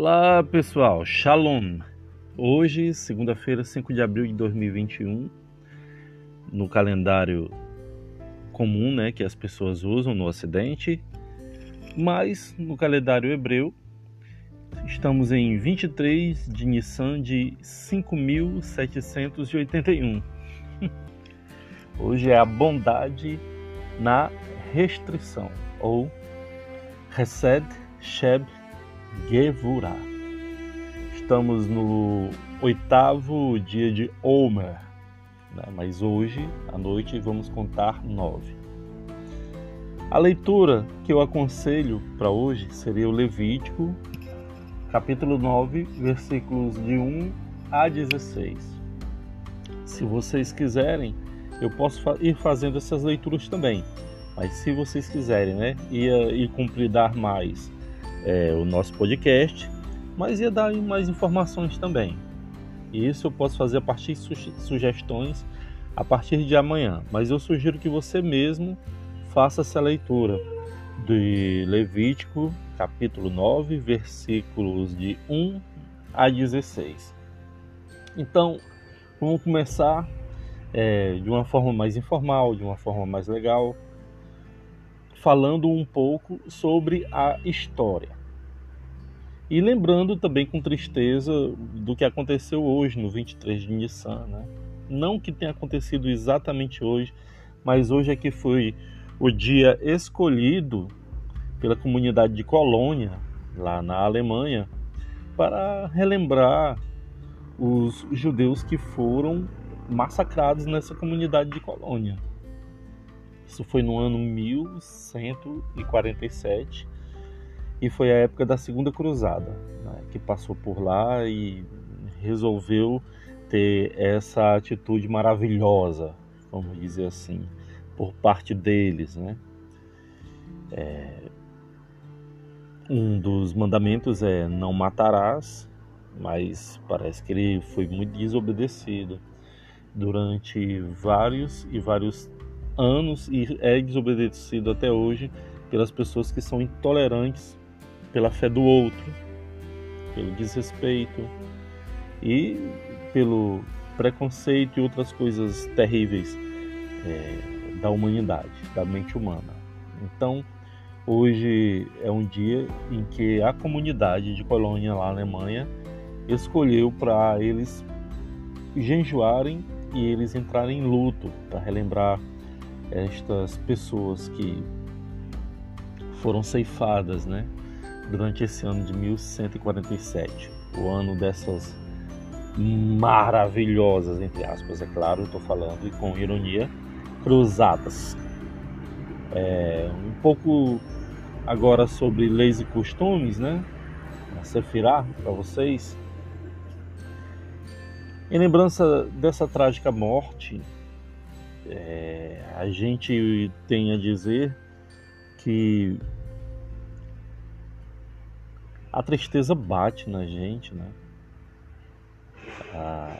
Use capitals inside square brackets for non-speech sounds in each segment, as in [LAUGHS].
Olá pessoal, Shalom! Hoje, segunda-feira, 5 de abril de 2021, no calendário comum né, que as pessoas usam no Ocidente, mas no calendário hebreu, estamos em 23 de Nissan de 5781. [LAUGHS] Hoje é a bondade na restrição, ou Resed Sheb Gevurah. Estamos no oitavo dia de Omer, né? mas hoje à noite vamos contar nove. A leitura que eu aconselho para hoje seria o Levítico, capítulo 9, versículos de 1 a 16. Se vocês quiserem, eu posso ir fazendo essas leituras também. Mas se vocês quiserem, né, ia, ir completar mais é, o nosso podcast, mas ia dar mais informações também. E isso eu posso fazer a partir de sugestões a partir de amanhã. Mas eu sugiro que você mesmo faça essa leitura de Levítico, capítulo 9, versículos de 1 a 16. Então, vamos começar é, de uma forma mais informal, de uma forma mais legal, falando um pouco sobre a história. E lembrando também com tristeza do que aconteceu hoje, no 23 de Nissan. Né? Não que tenha acontecido exatamente hoje, mas hoje é que foi o dia escolhido pela comunidade de Colônia, lá na Alemanha, para relembrar os judeus que foram massacrados nessa comunidade de Colônia. Isso foi no ano 1147 e foi a época da Segunda Cruzada, né, que passou por lá e resolveu ter essa atitude maravilhosa, vamos dizer assim, por parte deles, né? É, um dos mandamentos é não matarás, mas parece que ele foi muito desobedecido durante vários e vários anos e é desobedecido até hoje pelas pessoas que são intolerantes pela fé do outro, pelo desrespeito e pelo preconceito e outras coisas terríveis é, da humanidade, da mente humana. Então, hoje é um dia em que a comunidade de Colônia, lá na Alemanha, escolheu para eles jejuarem e eles entrarem em luto para relembrar estas pessoas que foram ceifadas, né, durante esse ano de 1147, o ano dessas maravilhosas, entre aspas, é claro, estou falando e com ironia, cruzadas. É, um pouco agora sobre leis e costumes, né? A Sefirá para vocês. Em lembrança dessa trágica morte, é, a gente tem a dizer que a tristeza bate na gente, né? Ah,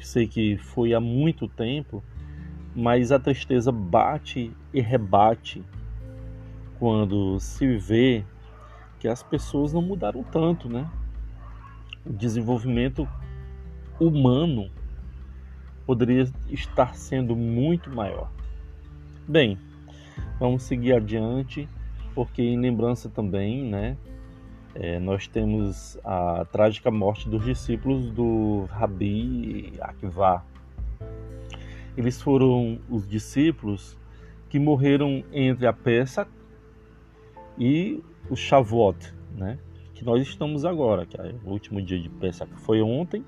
sei que foi há muito tempo, mas a tristeza bate e rebate quando se vê que as pessoas não mudaram tanto, né? O desenvolvimento humano poderia estar sendo muito maior. Bem, vamos seguir adiante, porque em lembrança também, né, é, nós temos a trágica morte dos discípulos do Rabi Akiva. Eles foram os discípulos que morreram entre a Pessa e o Shavuot, né? Que nós estamos agora, que é o último dia de Pessa, que foi ontem,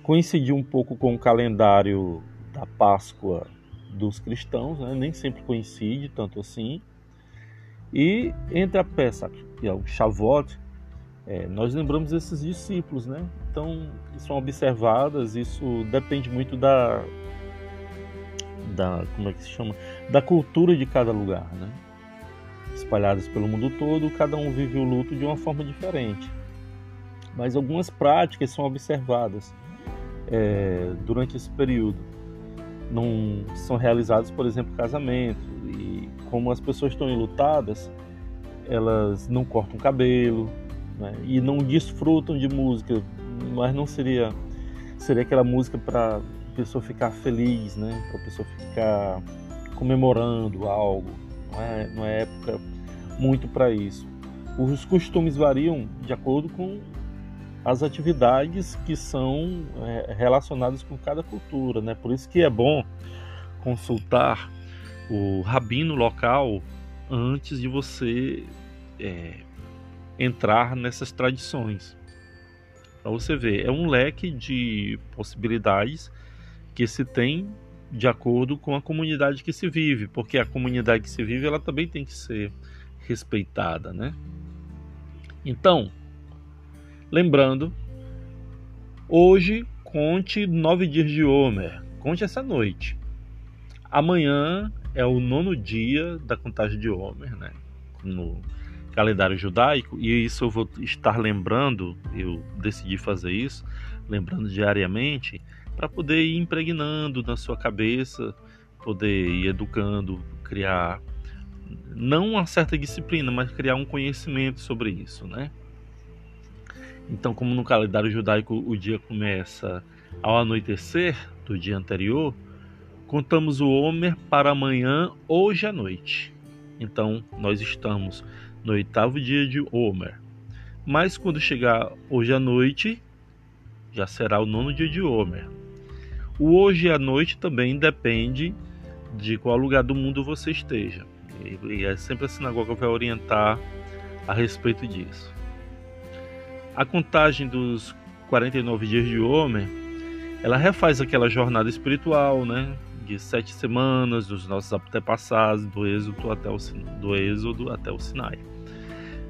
coincidiu um pouco com o calendário da Páscoa dos cristãos, né? nem sempre coincide tanto assim. E entre a peça e o Shavuot, é, nós lembramos esses discípulos, né? Então, são observadas, isso depende muito da, da como é que se chama, da cultura de cada lugar, né? Espalhadas pelo mundo todo, cada um vive o luto de uma forma diferente. Mas algumas práticas são observadas é, durante esse período. Não são realizados, por exemplo, casamentos como as pessoas estão enlutadas, elas não cortam cabelo, né? e não desfrutam de música, mas não seria seria aquela música para pessoa ficar feliz, né? Para pessoa ficar comemorando algo. Não é, não é época muito para isso. Os costumes variam de acordo com as atividades que são é, relacionadas com cada cultura, né? Por isso que é bom consultar o rabino local antes de você é, entrar nessas tradições. Para você ver, é um leque de possibilidades que se tem de acordo com a comunidade que se vive, porque a comunidade que se vive ela também tem que ser respeitada, né? Então, lembrando, hoje conte nove dias de Homer, conte essa noite. Amanhã é o nono dia da contagem de Homer, né? No calendário judaico, e isso eu vou estar lembrando, eu decidi fazer isso, lembrando diariamente, para poder ir impregnando na sua cabeça, poder ir educando, criar não uma certa disciplina, mas criar um conhecimento sobre isso, né? Então, como no calendário judaico o dia começa ao anoitecer do dia anterior, contamos o Homer para amanhã, hoje à noite. Então, nós estamos no oitavo dia de Homer. Mas quando chegar hoje à noite, já será o nono dia de Homer. O hoje à noite também depende de qual lugar do mundo você esteja. E é sempre a sinagoga vai orientar a respeito disso. A contagem dos 49 dias de Homer, ela refaz aquela jornada espiritual, né? De sete semanas dos nossos antepassados, do êxodo até o, do êxodo até o Sinai.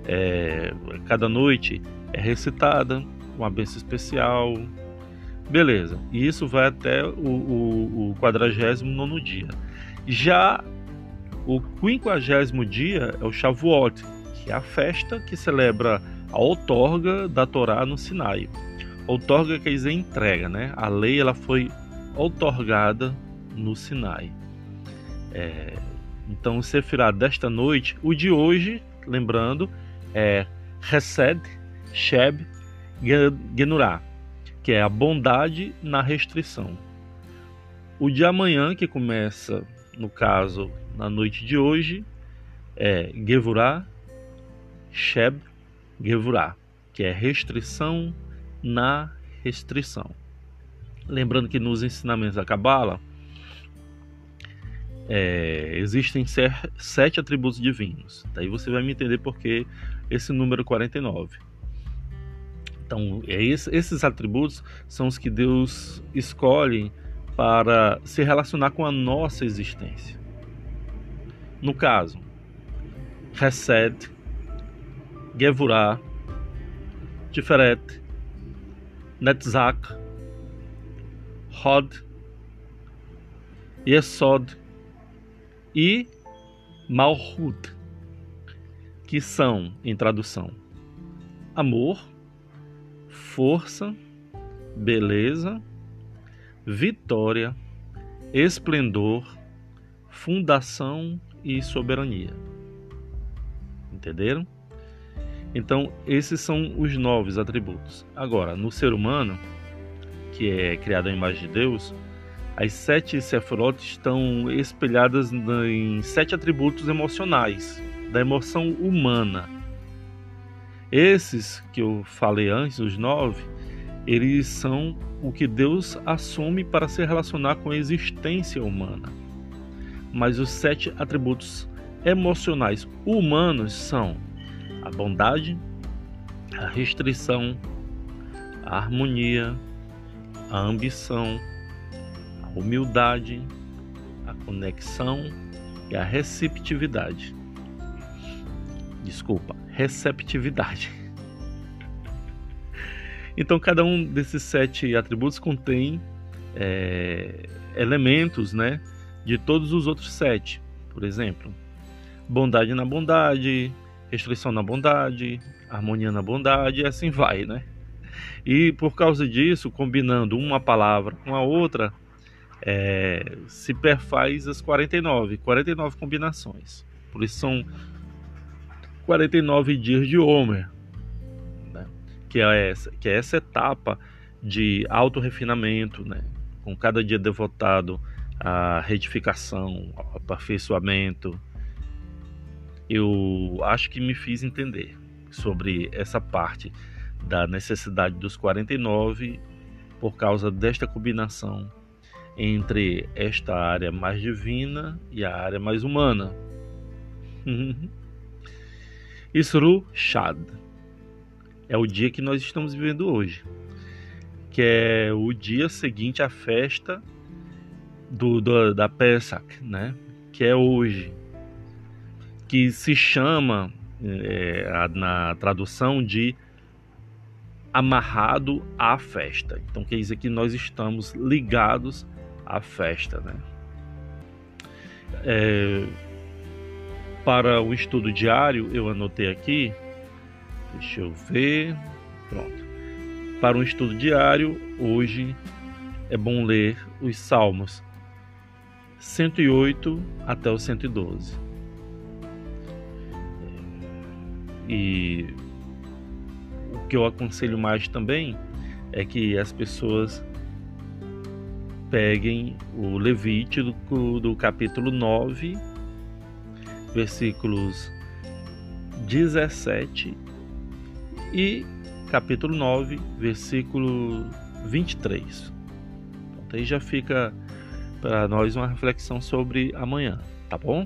É, cada noite é recitada uma bênção especial. Beleza, e isso vai até o, o, o 49 dia. Já o quinquagésimo dia é o Shavuot, que é a festa que celebra a outorga da Torá no Sinai. Outorga quer dizer entrega, né? A lei ela foi outorgada no Sinai. É, então, o Sefirá desta noite, o de hoje, lembrando, é Hesed, Sheb, Genurá, que é a bondade na restrição. O de amanhã, que começa, no caso, na noite de hoje, é Gevurá, Sheb, Gevurá, que é restrição na restrição. Lembrando que nos ensinamentos da Cabala é, existem sete atributos divinos. Daí você vai me entender porque esse número 49. Então, é esse, esses atributos são os que Deus escolhe para se relacionar com a nossa existência. No caso, Hesed, Gevurah, Tiferet, Netzach, Hod, Yesod e Malhut, que são, em tradução, amor, força, beleza, vitória, esplendor, fundação e soberania. Entenderam? Então, esses são os nove atributos. Agora, no ser humano, que é criado à imagem de Deus, as sete Sefirot estão espelhadas em sete atributos emocionais, da emoção humana. Esses que eu falei antes, os nove, eles são o que Deus assume para se relacionar com a existência humana mas os sete atributos emocionais humanos são a bondade, a restrição, a harmonia, a ambição, humildade, a conexão e a receptividade. Desculpa, receptividade. [LAUGHS] Então, cada um desses sete atributos contém é, elementos, né, de todos os outros sete. Por exemplo, bondade na bondade, restrição na bondade, harmonia na bondade, e assim vai, né? E por causa disso, combinando uma palavra com a outra, é, se perfaz as 49, 49 combinações. Por isso são 49 dias de Homer. que é essa, que é essa etapa de auto-refinamento, né? com cada dia devotado à retificação, ao aperfeiçoamento, eu acho que me fiz entender sobre essa parte da necessidade dos 49 por causa desta combinação entre esta área mais divina e a área mais humana. [LAUGHS] Isru Shad é o dia que nós estamos vivendo hoje, que é o dia seguinte à festa do, do da Pesach, né? Que é hoje, que se chama é, na tradução de amarrado à festa. Então quer dizer que nós estamos ligados à festa, né? É, para o estudo diário, eu anotei aqui, deixa eu ver, pronto. Para um estudo diário, hoje é bom ler os Salmos 108 até o 112. E o que eu aconselho mais também é que as pessoas peguem o Levítico do capítulo 9, versículos 17 e capítulo 9, versículo 23. Então, aí já fica para nós uma reflexão sobre amanhã, tá bom?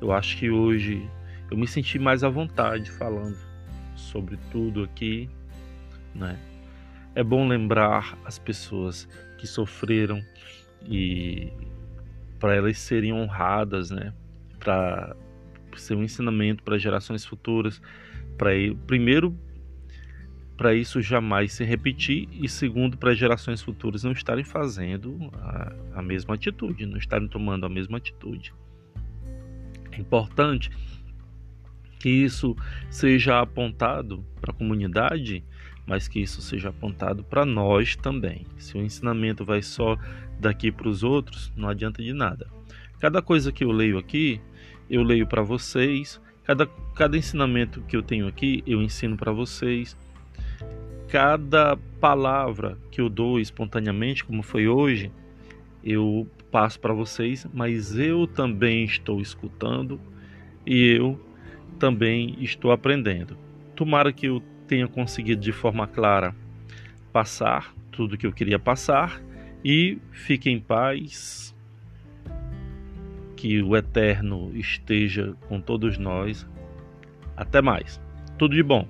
Eu acho que hoje eu me senti mais à vontade falando sobre tudo aqui, né? É bom lembrar as pessoas que sofreram e para elas serem honradas, né? Para ser um ensinamento para gerações futuras, para primeiro para isso jamais se repetir e segundo para gerações futuras não estarem fazendo a, a mesma atitude, não estarem tomando a mesma atitude. É importante que isso seja apontado para a comunidade, mas que isso seja apontado para nós também. Se o ensinamento vai só daqui para os outros, não adianta de nada. Cada coisa que eu leio aqui, eu leio para vocês. Cada, cada ensinamento que eu tenho aqui, eu ensino para vocês. Cada palavra que eu dou espontaneamente, como foi hoje, eu passo para vocês, mas eu também estou escutando e eu também estou aprendendo. Tomara que eu tenha conseguido de forma clara passar tudo que eu queria passar e fique em paz. Que o Eterno esteja com todos nós. Até mais. Tudo de bom.